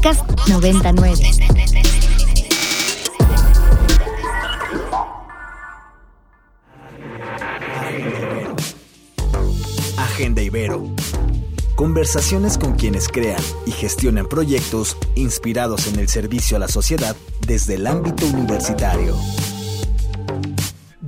Podcast 99. Agenda Ibero. Conversaciones con quienes crean y gestionan proyectos inspirados en el servicio a la sociedad desde el ámbito universitario.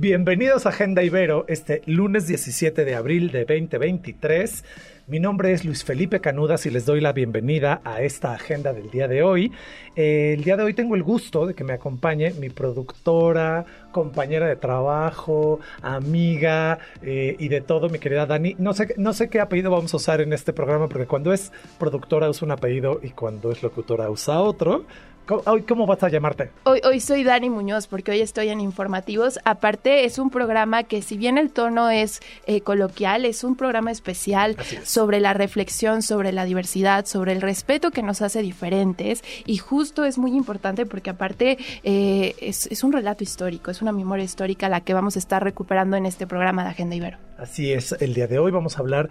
Bienvenidos a Agenda Ibero, este lunes 17 de abril de 2023. Mi nombre es Luis Felipe Canudas y les doy la bienvenida a esta agenda del día de hoy. Eh, el día de hoy tengo el gusto de que me acompañe mi productora, compañera de trabajo, amiga eh, y de todo, mi querida Dani. No sé, no sé qué apellido vamos a usar en este programa porque cuando es productora usa un apellido y cuando es locutora usa otro. ¿Hoy cómo vas a llamarte? Hoy, hoy soy Dani Muñoz porque hoy estoy en Informativos. Aparte es un programa que si bien el tono es eh, coloquial, es un programa especial sobre la reflexión, sobre la diversidad, sobre el respeto que nos hace diferentes y justo es muy importante porque aparte eh, es, es un relato histórico, es una memoria histórica la que vamos a estar recuperando en este programa de Agenda Ibero. Así es, el día de hoy vamos a hablar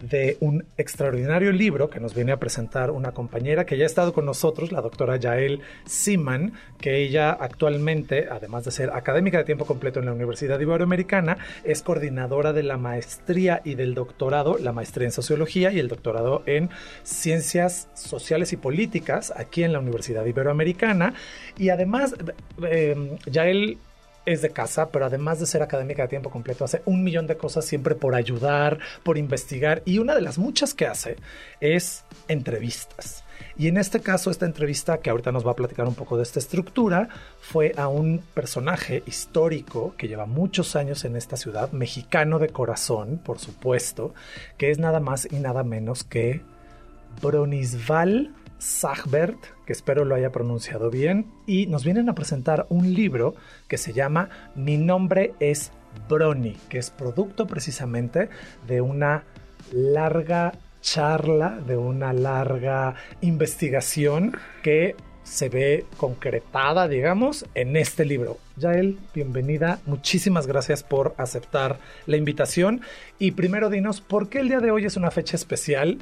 de un extraordinario libro que nos viene a presentar una compañera que ya ha estado con nosotros, la doctora Yael Siman, que ella actualmente, además de ser académica de tiempo completo en la Universidad Iberoamericana, es coordinadora de la maestría y del doctorado, la maestría en sociología y el doctorado en ciencias sociales y políticas aquí en la Universidad Iberoamericana. Y además, eh, Yael es de casa, pero además de ser académica de tiempo completo, hace un millón de cosas siempre por ayudar, por investigar. Y una de las muchas que hace es entrevistas. Y en este caso, esta entrevista, que ahorita nos va a platicar un poco de esta estructura, fue a un personaje histórico que lleva muchos años en esta ciudad, mexicano de corazón, por supuesto, que es nada más y nada menos que Bronisval Sagbert, que espero lo haya pronunciado bien, y nos vienen a presentar un libro que se llama Mi nombre es Brony, que es producto precisamente de una larga charla, de una larga investigación que se ve concretada, digamos, en este libro. Yael, bienvenida. Muchísimas gracias por aceptar la invitación. Y primero dinos, ¿por qué el día de hoy es una fecha especial?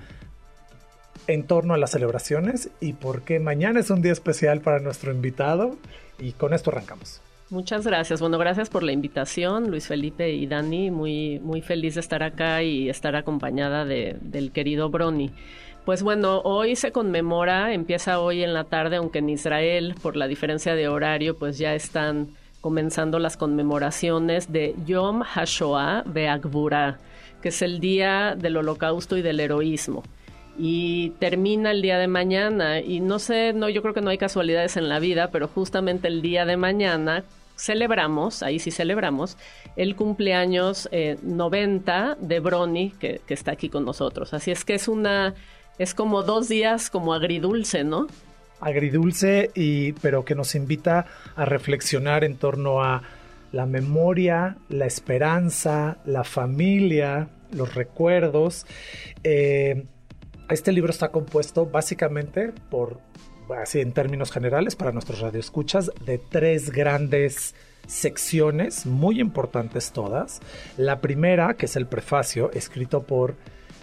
En torno a las celebraciones y por qué mañana es un día especial para nuestro invitado. Y con esto arrancamos. Muchas gracias. Bueno, gracias por la invitación, Luis Felipe y Dani. Muy, muy feliz de estar acá y estar acompañada de, del querido Brony. Pues bueno, hoy se conmemora, empieza hoy en la tarde, aunque en Israel, por la diferencia de horario, pues ya están comenzando las conmemoraciones de Yom HaShoah Be'agbura, que es el día del holocausto y del heroísmo y termina el día de mañana. Y no sé, no, yo creo que no hay casualidades en la vida, pero justamente el día de mañana celebramos, ahí sí celebramos, el cumpleaños 90 eh, de Brony, que, que, está aquí con nosotros. Así es que es una, es como dos días como agridulce, ¿no? Agridulce, y, pero que nos invita a reflexionar en torno a la memoria, la esperanza, la familia, los recuerdos. Eh, este libro está compuesto básicamente por, así en términos generales, para nuestros radioescuchas, de tres grandes secciones, muy importantes todas. La primera, que es el prefacio, escrito por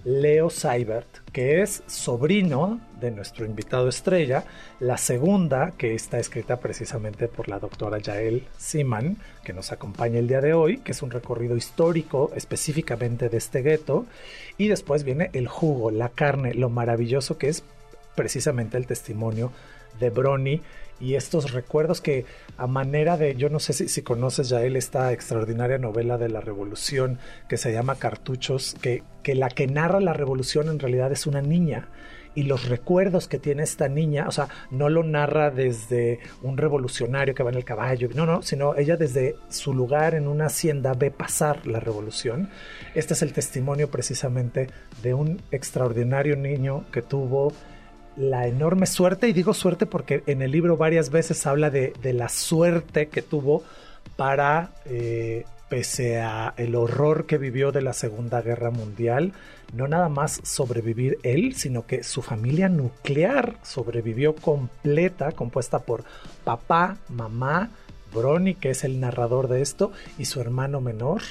Leo Seibert, que es sobrino de nuestro invitado estrella. La segunda, que está escrita precisamente por la doctora Yael Siman, que nos acompaña el día de hoy, que es un recorrido histórico específicamente de este gueto. Y después viene el jugo, la carne, lo maravilloso que es precisamente el testimonio de Brony y estos recuerdos que a manera de, yo no sé si, si conoces ya él esta extraordinaria novela de la revolución que se llama Cartuchos, que, que la que narra la revolución en realidad es una niña y los recuerdos que tiene esta niña, o sea, no lo narra desde un revolucionario que va en el caballo, no, no, sino ella desde su lugar en una hacienda ve pasar la revolución. Este es el testimonio precisamente de un extraordinario niño que tuvo la enorme suerte, y digo suerte porque en el libro varias veces habla de, la suerte que tuvo para, eh, pese a el horror que vivió de la Segunda Guerra Mundial, no nada más sobrevivir él, sino que su familia nuclear sobrevivió completa, compuesta por papá, mamá, Brony, que es el narrador de esto, y su hermano menor,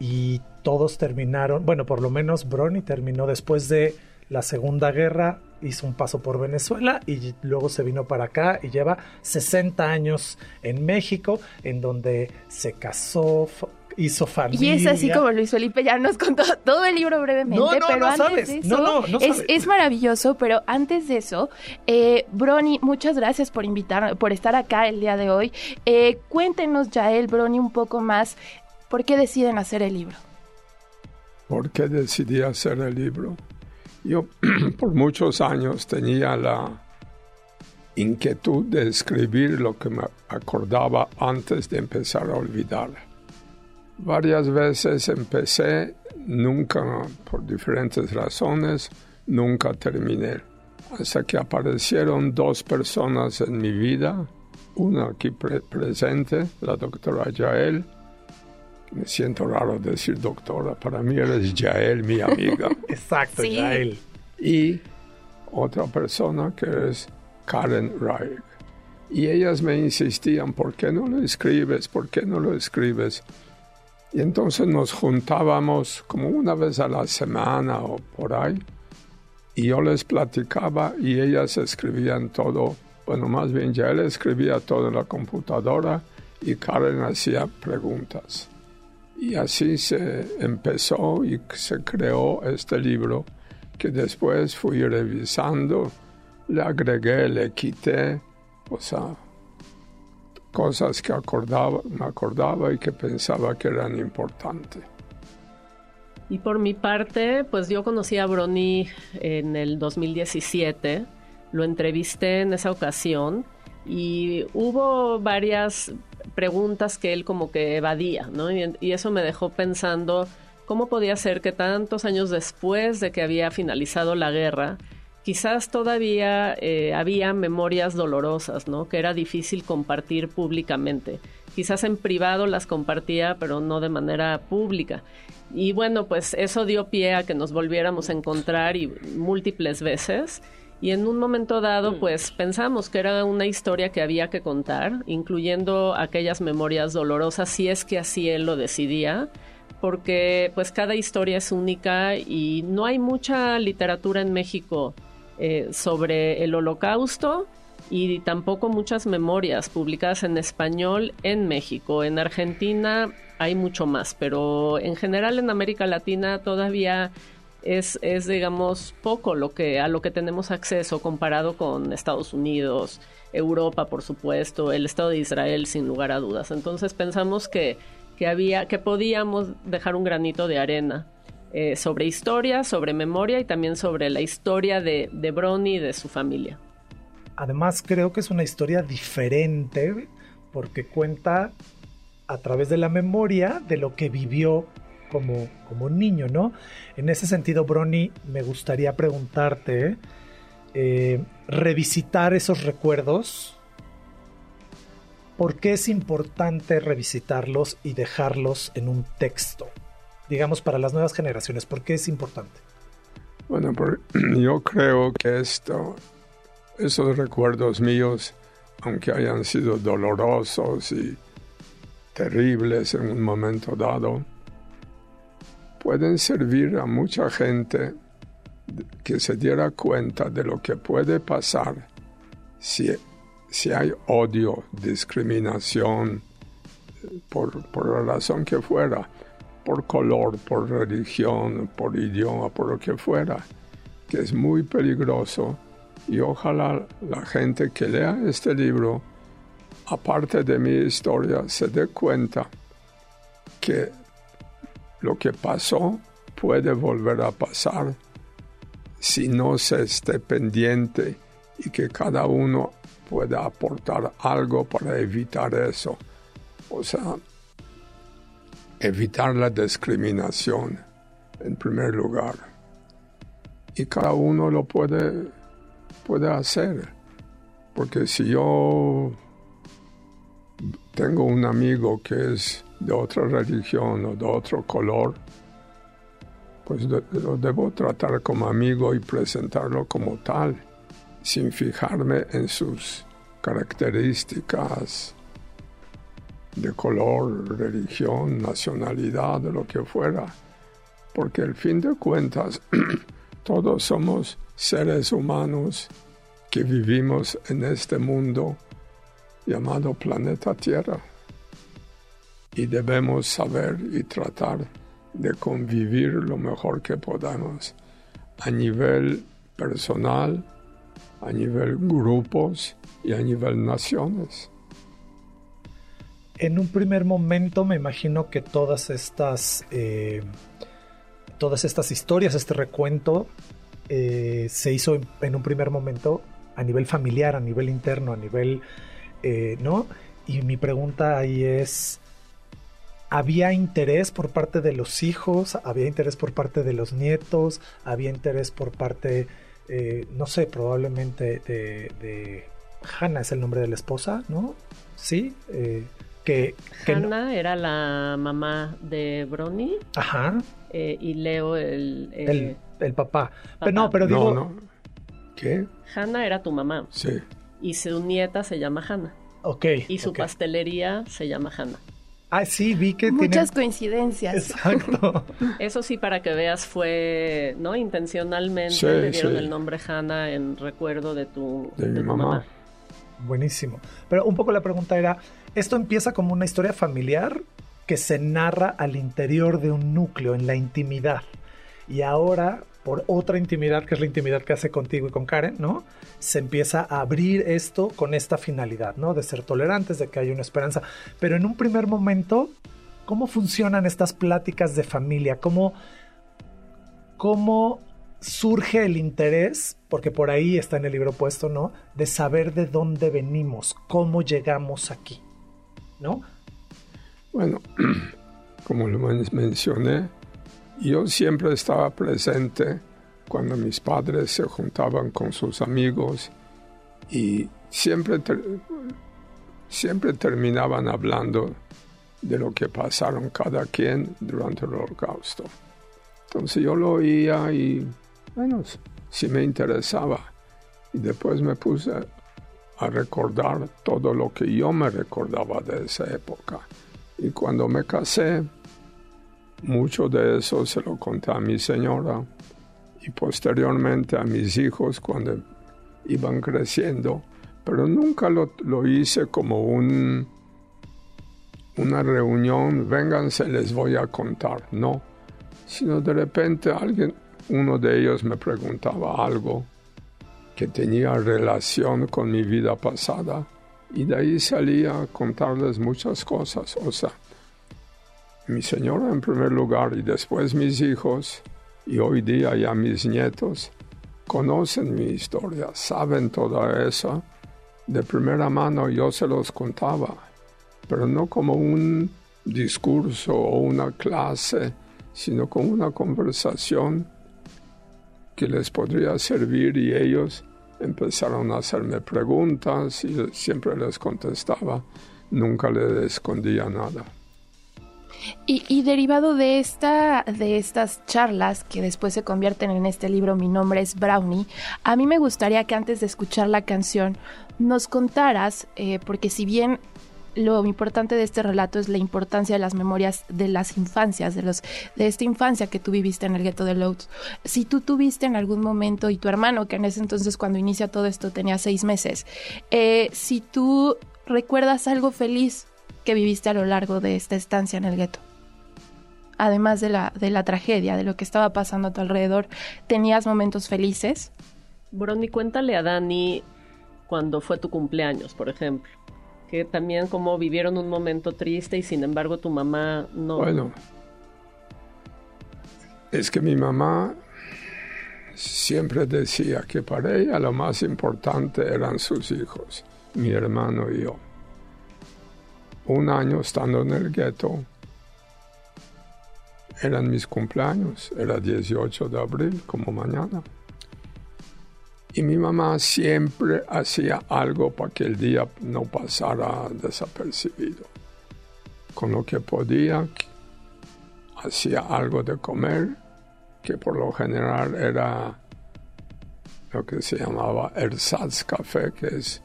y todos terminaron, bueno, por lo menos Brony terminó después de la Segunda Guerra hizo un paso por Venezuela y luego se vino para acá y lleva 60 años en México, en donde se casó, hizo familia. Y es así como Luis Felipe ya nos contó todo el libro brevemente, pero antes de eso es, maravilloso, pero antes de eso, eh, Brony, muchas gracias por invitar, por estar acá el día de hoy. Eh, cuéntenos, Yael, Brony, un poco más, ¿por qué deciden hacer el libro? ¿Por qué decidí hacer el libro? Yo por muchos años tenía la inquietud de escribir lo que me acordaba antes de empezar a olvidar. Varias veces empecé, nunca, por diferentes razones, nunca terminé. Hasta que aparecieron dos personas en mi vida, una aquí presente, la doctora Yael, me siento raro decir doctora, para mí eres Yael, mi amiga. Exacto, Yael. Y otra persona que es Karen Reich. Y ellas me insistían, ¿por qué no lo escribes? ¿Por qué no lo escribes? Y entonces nos juntábamos como una vez a la semana o por ahí. Y yo les platicaba y ellas escribían todo. Bueno, más bien ya él escribía todo en la computadora y Karen hacía preguntas. Y así se empezó y se creó este libro que después fui revisando, le agregué, le quité, o sea, cosas que acordaba, me acordaba y que pensaba que eran importantes. Y por mi parte, pues yo conocí a Brony en el 2017, lo entrevisté en esa ocasión y hubo varias preguntas que él como que evadía, ¿no? Y, eso me dejó pensando cómo podía ser que tantos años después de que había finalizado la guerra, quizás todavía eh, había memorias dolorosas, ¿no? Que era difícil compartir públicamente. Quizás en privado las compartía, pero no de manera pública. Y bueno, pues eso dio pie a que nos volviéramos a encontrar y múltiples veces. Y en un momento dado, mm. pues pensamos que era una historia que había que contar, incluyendo aquellas memorias dolorosas, si es que así él lo decidía, porque pues cada historia es única y no hay mucha literatura en México eh, sobre el holocausto y tampoco muchas memorias publicadas en español en México. En Argentina hay mucho más, pero en general en América Latina todavía es, es, digamos, poco lo que, a lo que tenemos acceso comparado con Estados Unidos, Europa, por supuesto, el Estado de Israel, sin lugar a dudas. Entonces pensamos que, que había, que podíamos dejar un granito de arena eh, sobre historia, sobre memoria y también sobre la historia de, de y de su familia. Además, creo que es una historia diferente porque cuenta a través de la memoria de lo que vivió como, como niño, ¿no? En ese sentido, Brony, me gustaría preguntarte, eh, revisitar esos recuerdos, ¿por qué es importante revisitarlos y dejarlos en un texto? Digamos, para las nuevas generaciones, ¿por qué es importante? Bueno, yo creo que esto, esos recuerdos míos, aunque hayan sido dolorosos y terribles en un momento dado, pueden servir a mucha gente que se diera cuenta de lo que puede pasar si, si hay odio, discriminación, por, por la razón que fuera, por color, por religión, por idioma, por lo que fuera, que es muy peligroso. Y ojalá la gente que lea este libro, aparte de mi historia, se dé cuenta que lo que pasó puede volver a pasar si no se esté pendiente y que cada uno pueda aportar algo para evitar eso. O sea, evitar la discriminación en primer lugar. Y cada uno lo puede, puede hacer. Porque si yo tengo un amigo que es de otra religión o de otro color, pues lo debo tratar como amigo y presentarlo como tal, sin fijarme en sus características de color, religión, nacionalidad, de lo que fuera, porque al fin de cuentas todos somos seres humanos que vivimos en este mundo llamado planeta Tierra. Y debemos saber y tratar de convivir lo mejor que podamos a nivel personal, a nivel grupos y a nivel naciones. En un primer momento me imagino que todas estas, eh, todas estas historias, este recuento, eh, se hizo en, un primer momento a nivel familiar, a nivel interno, a nivel, eh, ¿no? Y mi pregunta ahí es, ¿había interés por parte de los hijos? ¿Había interés por parte de los nietos? ¿Había interés por parte, no sé, probablemente de, de Hannah es el nombre de la esposa, ¿no? Sí que, Hannah era la mamá de Bronny. Ajá. Eh, y Leo el, eh, el, papá. Pero no, pero digo. No, ¿Qué? Hannah era tu mamá. Sí. Y su nieta se llama Hannah. Ok. Y su pastelería se llama Hannah. Ah, sí, vi que Muchas coincidencias. Exacto. Eso sí, para que veas, fue, ¿no? Intencionalmente le dieron el nombre Hannah en recuerdo de tu, de, mi mamá. Buenísimo. Pero un poco la pregunta era, esto empieza como una historia familiar que se narra al interior de un núcleo, en la intimidad. Y ahora, por otra intimidad, que es la intimidad que hace contigo y con Karen, ¿no? Se empieza a abrir esto con esta finalidad, ¿no? De ser tolerantes, de que haya una esperanza. Pero en un primer momento, ¿cómo funcionan estas pláticas de familia? ¿Cómo, cómo surge el interés, porque por ahí está en el libro puesto, ¿no? De saber de dónde venimos, cómo llegamos aquí. ¿no? Bueno, como lo mencioné, yo siempre estaba presente cuando mis padres se juntaban con sus amigos y siempre, siempre terminaban hablando de lo que pasaron cada quien durante el holocausto. Entonces yo lo oía y, bueno, sí me interesaba. Y después me puse a recordar todo lo que yo me recordaba de esa época. Y cuando me casé, mucho de eso se lo conté a mi señora y posteriormente a mis hijos cuando iban creciendo, pero nunca lo, lo hice como un, una reunión, vénganse, les voy a contar, no, sino de repente alguien, uno de ellos me preguntaba algo que tenía relación con mi vida pasada y de ahí salía a contarles muchas cosas. O sea, mi señora en primer lugar y después mis hijos y hoy día ya mis nietos conocen mi historia, saben toda eso. De primera mano yo se los contaba, pero no como un discurso o una clase, sino como una conversación que les podría servir y ellos empezaron a hacerme preguntas y siempre les contestaba, nunca les escondía nada. Y, derivado de, esta, de estas charlas que después se convierten en este libro Mi nombre es Brownie, a mí me gustaría que antes de escuchar la canción nos contaras, eh, porque si bien lo importante de este relato es la importancia de las memorias de las infancias, de los de esta infancia que tú viviste en el gueto de Lodz. Si tú tuviste en algún momento, y tu hermano, que en ese entonces cuando inicia todo esto tenía seis meses, eh, si tú recuerdas algo feliz que viviste a lo largo de esta estancia en el gueto. Además de la, de la tragedia, de lo que estaba pasando a tu alrededor, ¿tenías momentos felices? Brony, cuéntale a Dani cuando fue tu cumpleaños, por ejemplo que también como vivieron un momento triste y sin embargo tu mamá no... Bueno, es que mi mamá siempre decía que para ella lo más importante eran sus hijos, mi hermano y yo. Un año estando en el gueto, eran mis cumpleaños, era 18 de abril, como mañana. Y mi mamá siempre hacía algo para que el día no pasara desapercibido. Con lo que podía, hacía algo de comer, que por lo general era lo que se llamaba ersatz café, que es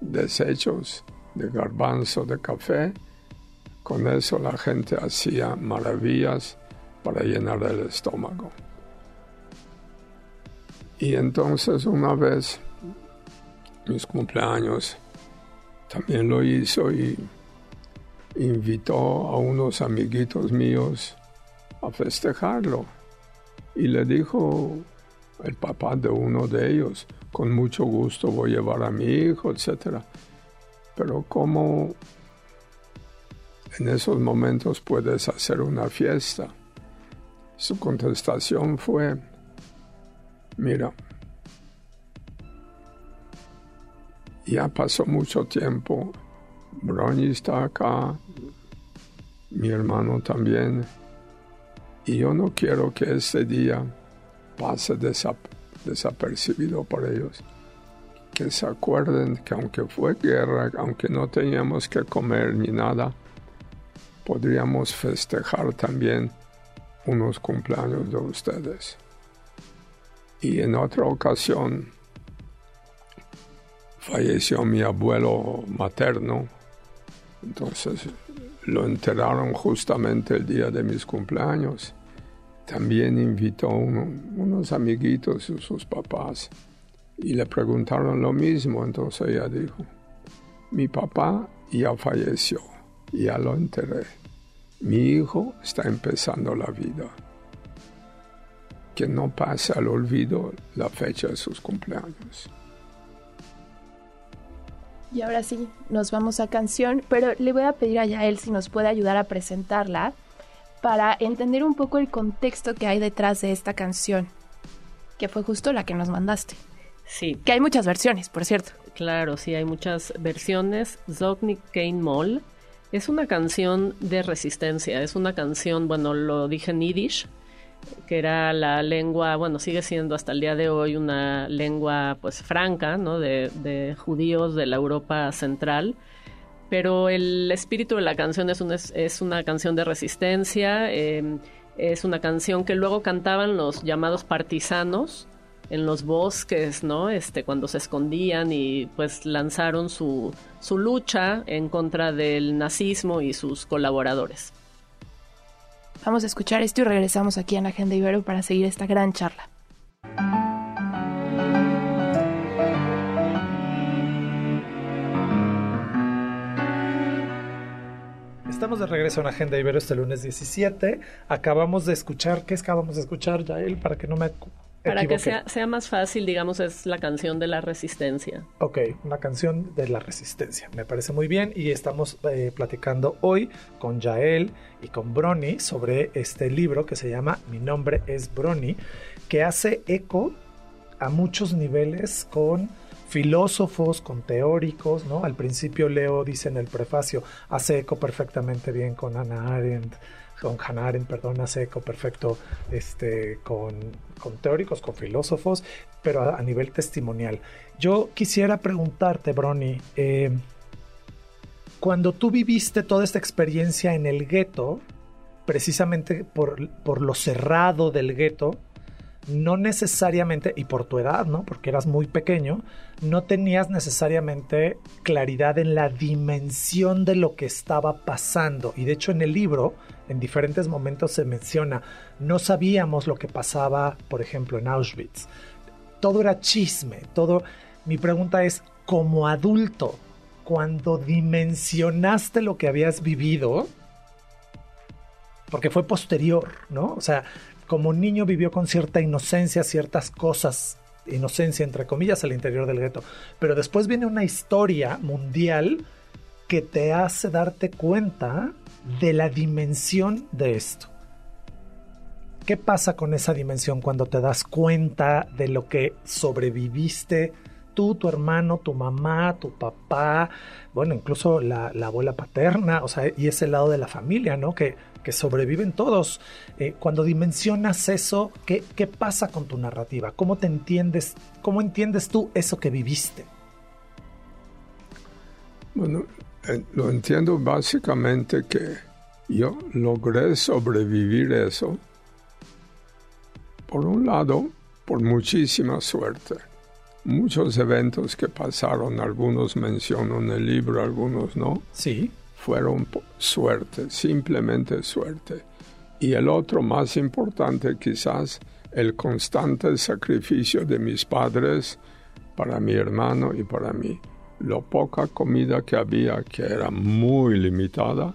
desechos de garbanzo de café. Con eso la gente hacía maravillas para llenar el estómago. Y entonces una vez, mis cumpleaños, también lo hizo y invitó a unos amiguitos míos a festejarlo. Y le dijo el papá de uno de ellos, con mucho gusto voy a llevar a mi hijo, etc. Pero ¿cómo en esos momentos puedes hacer una fiesta? Su contestación fue, mira, ya pasó mucho tiempo, Brony está acá, mi hermano también, y yo no quiero que ese día pase desapercibido por ellos. Que se acuerden que aunque fue guerra, aunque no teníamos que comer ni nada, podríamos festejar también unos cumpleaños de ustedes. Y en otra ocasión falleció mi abuelo materno, entonces lo enterraron justamente el día de mis cumpleaños. También invitó unos amiguitos, sus papás, y le preguntaron lo mismo, entonces ella dijo, mi papá ya falleció, ya lo enterré. Mi hijo está empezando la vida. Que no pase al olvido la fecha de sus cumpleaños. Y ahora sí, nos vamos a canción, pero le voy a pedir a Yael si nos puede ayudar a presentarla para entender un poco el contexto que hay detrás de esta canción, que fue justo la que nos mandaste. Sí. Que hay muchas versiones, por cierto. Claro, sí, hay muchas versiones. Zognik Kane Moll es una canción de resistencia, es una canción, bueno, lo dije en Yiddish, que era la lengua, bueno, sigue siendo hasta el día de hoy una lengua pues franca, ¿no? De, judíos de la Europa central. Pero el espíritu de la canción es, es una canción de resistencia, em, es una canción que luego cantaban los llamados partisanos, en los bosques, ¿no? Este, cuando se escondían y pues lanzaron su, su lucha en contra del nazismo y sus colaboradores. Vamos a escuchar esto y regresamos aquí en Agenda Ibero para seguir esta gran charla. Estamos de regreso en Agenda Ibero este lunes 17. Acabamos de escuchar, ¿qué es que acabamos de escuchar, Yael? Para que no me para que sea, sea, más fácil, digamos, es la canción de la resistencia. Ok, una canción de la resistencia. Me parece muy bien y estamos eh, platicando hoy con Yael y con Brony sobre este libro que se llama Mi nombre es Brony, que hace eco a muchos niveles con filósofos, con teóricos, ¿no? Al principio Leo dice en el prefacio, hace eco perfectamente bien con Hannah Arendt, con Hannah perdón, hace eco perfecto este, con, teóricos, con filósofos, pero a, nivel testimonial. Yo quisiera preguntarte, Brony, eh, cuando tú viviste toda esta experiencia en el gueto, precisamente por, por lo cerrado del gueto, no necesariamente, y por tu edad, ¿no? Porque eras muy pequeño, no tenías necesariamente claridad en la dimensión de lo que estaba pasando. Y de hecho en el libro, en diferentes momentos se menciona, no sabíamos lo que pasaba, por ejemplo, en Auschwitz. Todo era chisme, todo... Mi pregunta es, como adulto, cuando dimensionaste lo que habías vivido, porque fue posterior, ¿no? O sea, como niño vivió con cierta inocencia ciertas cosas, inocencia entre comillas, al interior del gueto. Pero después viene una historia mundial que te hace darte cuenta de la dimensión de esto. ¿Qué pasa con esa dimensión cuando te das cuenta de lo que sobreviviste tú, tu hermano, tu mamá, tu papá, bueno, incluso la, abuela paterna, o sea, y ese lado de la familia, ¿no? Que que sobreviven todos. Eh, cuando dimensionas eso, ¿qué, ¿qué, pasa con tu narrativa? ¿Cómo te entiendes? ¿Cómo entiendes tú eso que viviste? Bueno, lo entiendo básicamente que yo logré sobrevivir eso. Por un lado, por muchísima suerte. Muchos eventos que pasaron, algunos menciono en el libro, algunos no. Sí fueron suerte, simplemente suerte. Y el otro más importante quizás el constante sacrificio de mis padres para mi hermano y para mí. Lo poca comida que había, que era muy limitada,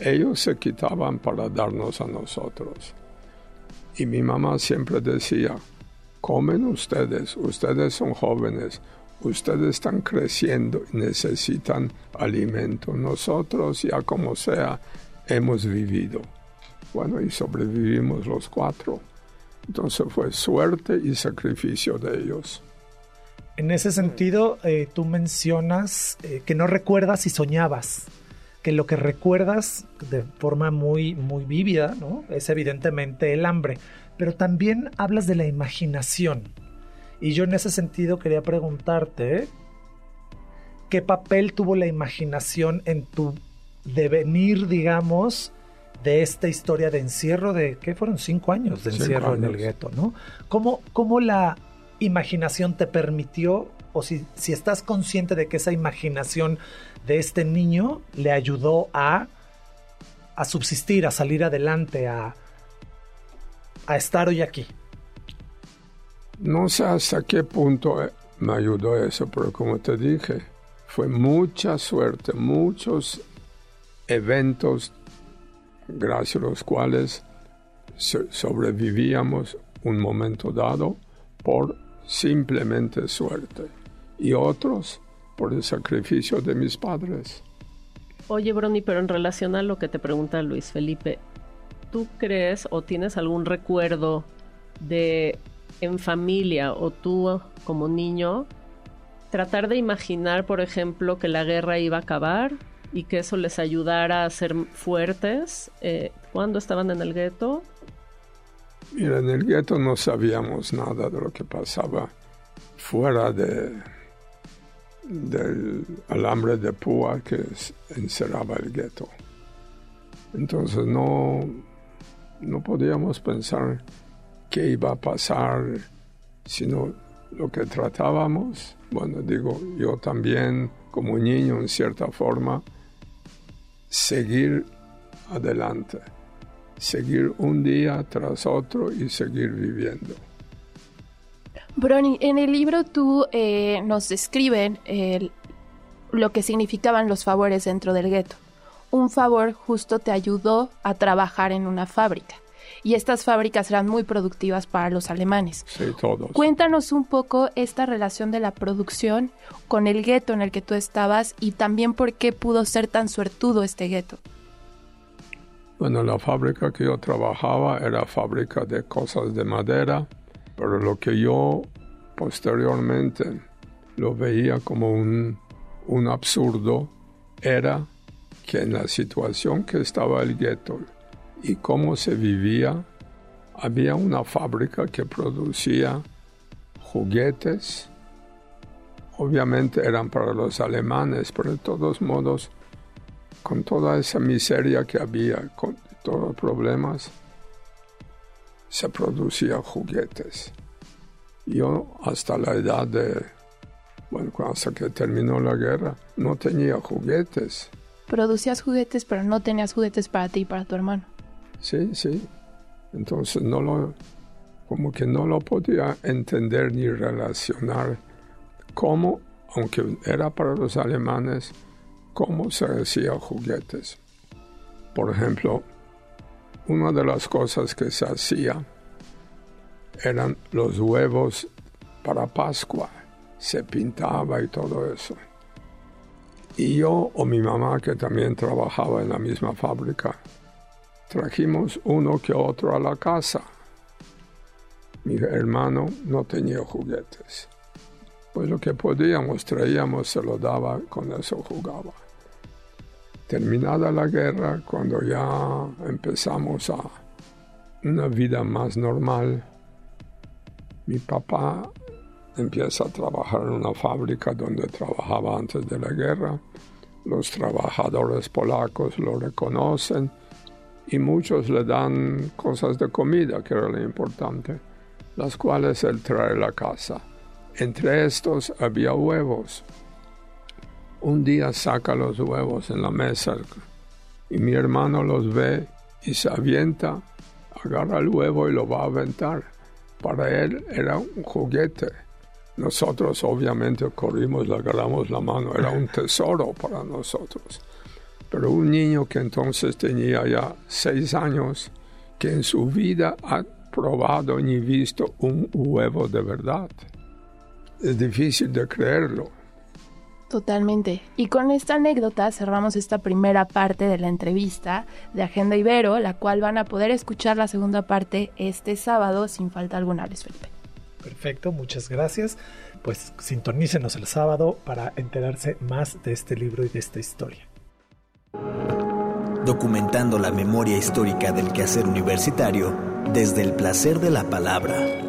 ellos se quitaban para darnos a nosotros. Y mi mamá siempre decía, comen ustedes, ustedes son jóvenes, ustedes están creciendo y necesitan alimento. Nosotros, ya como sea, hemos vivido. Bueno, y sobrevivimos los cuatro. Entonces fue suerte y sacrificio de ellos. En ese sentido, eh, tú mencionas eh, que no recuerdas y soñabas, que lo que recuerdas de forma muy, muy vívida, ¿no? Es evidentemente el hambre, pero también hablas de la imaginación. Y yo en ese sentido quería preguntarte, ¿qué papel tuvo la imaginación en tu devenir, digamos, de esta historia de encierro de, ¿qué fueron? Cinco años de encierro en el gueto, ¿no? ¿Cómo, ¿Cómo, la imaginación te permitió, o si, si estás consciente de que esa imaginación de este niño le ayudó a, a subsistir, a salir adelante, a, a estar hoy aquí? No sé hasta qué punto eh, me ayudó eso, pero como te dije, fue mucha suerte, muchos eventos gracias a los cuales sobrevivíamos un momento dado por simplemente suerte y otros por el sacrificio de mis padres. Oye, Brony, pero en relación a lo que te pregunta Luis Felipe, ¿tú crees o tienes algún recuerdo de en familia o tú como niño tratar de imaginar, por ejemplo, que la guerra iba a acabar y que eso les ayudara a ser fuertes eh, cuando estaban en el gueto? Mira, en el gueto no sabíamos nada de lo que pasaba fuera de, del alambre de púa que encerraba el gueto. Entonces no, no podíamos pensar qué iba a pasar, sino lo que tratábamos, bueno, digo, yo también como niño en cierta forma, seguir adelante, seguir un día tras otro y seguir viviendo. Brony, en el libro tú eh, nos describen lo que significaban los favores dentro del gueto. Un favor justo te ayudó a trabajar en una fábrica y estas fábricas eran muy productivas para los alemanes. Sí, todos. Cuéntanos un poco esta relación de la producción con el gueto en el que tú estabas y también por qué pudo ser tan suertudo este gueto. Bueno, la fábrica que yo trabajaba era fábrica de cosas de madera, pero lo que yo posteriormente lo veía como un, un absurdo era que en la situación que estaba el gueto, y cómo se vivía. Había una fábrica que producía juguetes. Obviamente eran para los alemanes, pero de todos modos, con toda esa miseria que había, con todos los problemas, se producía juguetes. Yo hasta la edad de, bueno, hasta que terminó la guerra, no tenía juguetes. Producías juguetes, pero no tenías juguetes para ti y para tu hermano. Sí, sí. Entonces no lo, como que no lo podía entender ni relacionar cómo, aunque era para los alemanes, cómo se hacía juguetes. Por ejemplo, una de las cosas que se hacía eran los huevos para Pascua. Se pintaba y todo eso. Y yo o mi mamá, que también trabajaba en la misma fábrica, Trajimos uno que otro a la casa. Mi hermano no tenía juguetes. Pues lo que podíamos traíamos, se lo daba, con eso jugaba. Terminada la guerra, cuando ya empezamos a una vida más normal, mi papá empieza a trabajar en una fábrica donde trabajaba antes de la guerra. Los trabajadores polacos lo reconocen y muchos le dan cosas de comida, que era lo importante, las cuales él trae a la casa. Entre estos había huevos. Un día saca los huevos en la mesa y mi hermano los ve y se avienta, agarra el huevo y lo va a aventar. para él era un juguete. Nosotros obviamente corrimos, le agarramos la mano, era un tesoro para nosotros. Pero un niño que entonces tenía ya seis años, que en su vida ha probado ni visto un huevo de verdad. Es difícil de creerlo. Totalmente. Y con esta anécdota cerramos esta primera parte de la entrevista de Agenda Ibero, la cual van a poder escuchar la segunda parte este sábado sin falta alguna, Luis Felipe. Perfecto, muchas gracias. Pues sintonícenos el sábado para enterarse más de este libro y de esta historia. Documentando la memoria histórica del quehacer universitario desde el placer de la palabra.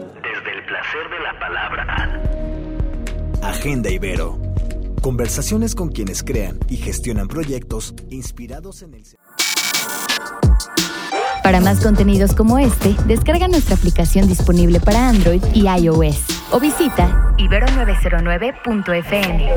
Agenda Ibero. Conversaciones con quienes crean y gestionan proyectos inspirados en el... Para más contenidos como este, descarga nuestra aplicación disponible para Android y iOS o visita ibero909.fm.